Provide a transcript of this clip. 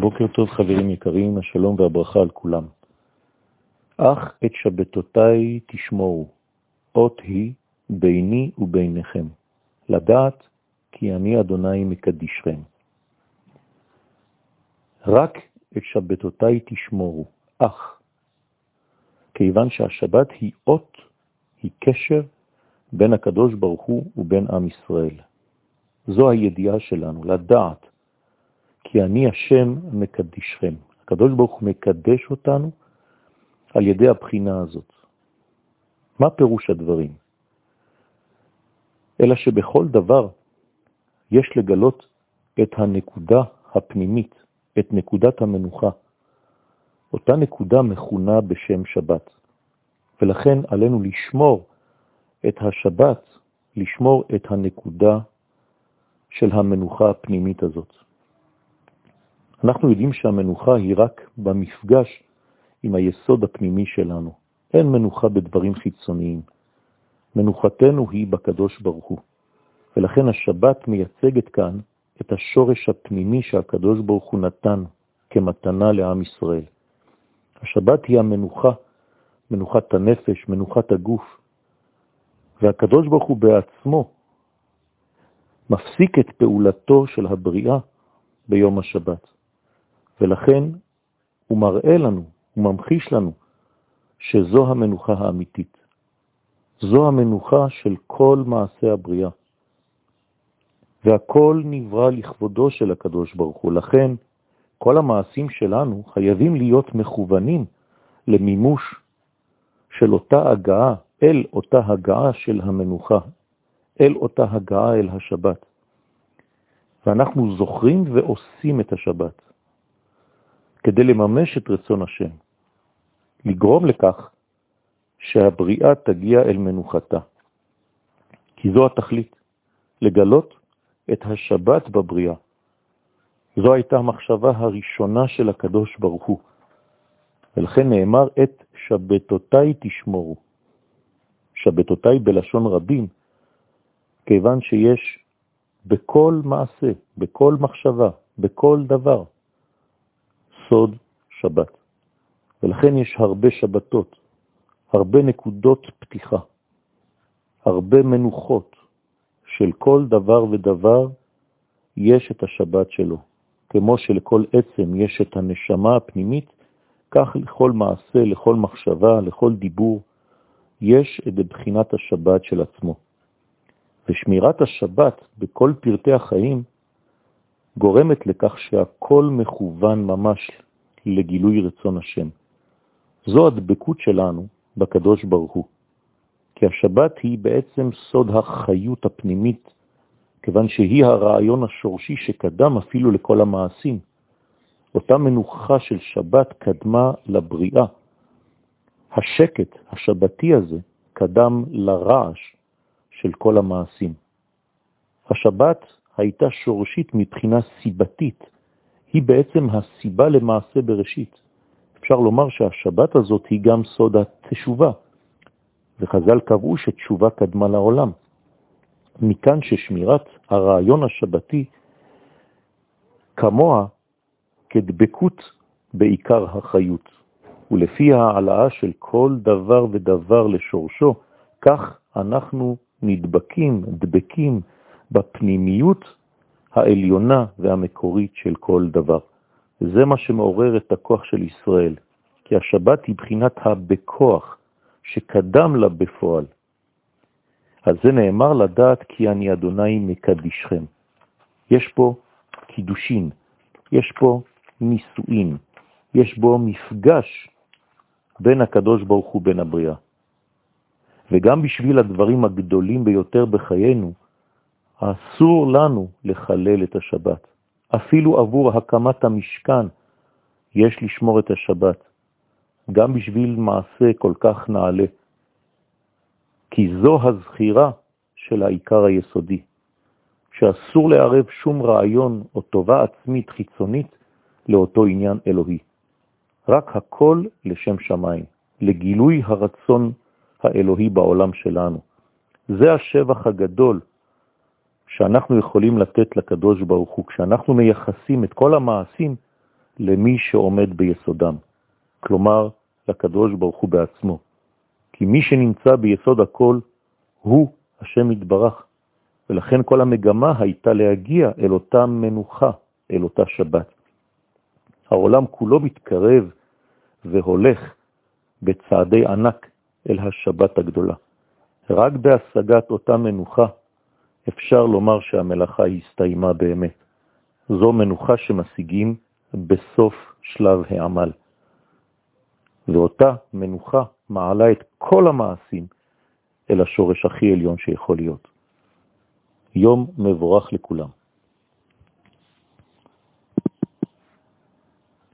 בוקר טוב חברים יקרים, השלום והברכה על כולם. אך את שבתותיי תשמורו, אות היא ביני וביניכם, לדעת כי אני אדוני מקדישכם. רק את שבתותיי תשמורו, אך, כיוון שהשבת היא אות, היא קשר בין הקדוש ברוך הוא ובין עם ישראל. זו הידיעה שלנו, לדעת כי אני השם מקדישכם. הקדוש ברוך מקדש אותנו על ידי הבחינה הזאת. מה פירוש הדברים? אלא שבכל דבר יש לגלות את הנקודה הפנימית, את נקודת המנוחה. אותה נקודה מכונה בשם שבת, ולכן עלינו לשמור את השבת, לשמור את הנקודה של המנוחה הפנימית הזאת. אנחנו יודעים שהמנוחה היא רק במפגש עם היסוד הפנימי שלנו. אין מנוחה בדברים חיצוניים. מנוחתנו היא בקדוש ברוך הוא. ולכן השבת מייצגת כאן את השורש הפנימי שהקדוש ברוך הוא נתן כמתנה לעם ישראל. השבת היא המנוחה, מנוחת הנפש, מנוחת הגוף. והקדוש ברוך הוא בעצמו מפסיק את פעולתו של הבריאה ביום השבת. ולכן הוא מראה לנו, הוא ממחיש לנו, שזו המנוחה האמיתית. זו המנוחה של כל מעשה הבריאה. והכל נברא לכבודו של הקדוש ברוך הוא. לכן כל המעשים שלנו חייבים להיות מכוונים למימוש של אותה הגעה, אל אותה הגעה של המנוחה, אל אותה הגעה אל השבת. ואנחנו זוכרים ועושים את השבת. כדי לממש את רצון השם, לגרום לכך שהבריאה תגיע אל מנוחתה. כי זו התכלית, לגלות את השבת בבריאה. זו הייתה המחשבה הראשונה של הקדוש ברוך הוא, ולכן נאמר את שבתותיי תשמורו. שבתותיי בלשון רבים, כיוון שיש בכל מעשה, בכל מחשבה, בכל דבר, סוד שבת. ולכן יש הרבה שבתות, הרבה נקודות פתיחה, הרבה מנוחות של כל דבר ודבר יש את השבת שלו. כמו שלכל עצם יש את הנשמה הפנימית, כך לכל מעשה, לכל מחשבה, לכל דיבור, יש את בחינת השבת של עצמו. ושמירת השבת בכל פרטי החיים גורמת לכך שהכל מכוון ממש לגילוי רצון השם. זו הדבקות שלנו בקדוש ברוך הוא. כי השבת היא בעצם סוד החיות הפנימית, כיוון שהיא הרעיון השורשי שקדם אפילו לכל המעשים. אותה מנוחה של שבת קדמה לבריאה. השקט השבתי הזה קדם לרעש של כל המעשים. השבת הייתה שורשית מבחינה סיבתית, היא בעצם הסיבה למעשה בראשית. אפשר לומר שהשבת הזאת היא גם סוד התשובה, וחז"ל קבעו שתשובה קדמה לעולם. מכאן ששמירת הרעיון השבתי כמוה כדבקות בעיקר החיות, ולפי העלאה של כל דבר ודבר לשורשו, כך אנחנו נדבקים, דבקים, בפנימיות העליונה והמקורית של כל דבר. זה מה שמעורר את הכוח של ישראל, כי השבת היא בחינת הבכוח שקדם לה בפועל. אז זה נאמר לדעת כי אני אדוני מקדישכם. יש פה קידושין, יש פה נישואין, יש בו מפגש בין הקדוש ברוך הוא בין הבריאה. וגם בשביל הדברים הגדולים ביותר בחיינו, אסור לנו לחלל את השבת. אפילו עבור הקמת המשכן יש לשמור את השבת, גם בשביל מעשה כל כך נעלה. כי זו הזכירה של העיקר היסודי, שאסור לערב שום רעיון או טובה עצמית חיצונית לאותו עניין אלוהי. רק הכל לשם שמיים, לגילוי הרצון האלוהי בעולם שלנו. זה השבח הגדול שאנחנו יכולים לתת לקדוש ברוך הוא, כשאנחנו מייחסים את כל המעשים למי שעומד ביסודם, כלומר לקדוש ברוך הוא בעצמו. כי מי שנמצא ביסוד הכל הוא השם יתברך, ולכן כל המגמה הייתה להגיע אל אותה מנוחה, אל אותה שבת. העולם כולו מתקרב והולך בצעדי ענק אל השבת הגדולה. רק בהשגת אותה מנוחה אפשר לומר שהמלאכה הסתיימה באמת. זו מנוחה שמשיגים בסוף שלב העמל. ואותה מנוחה מעלה את כל המעשים אל השורש הכי עליון שיכול להיות. יום מבורך לכולם.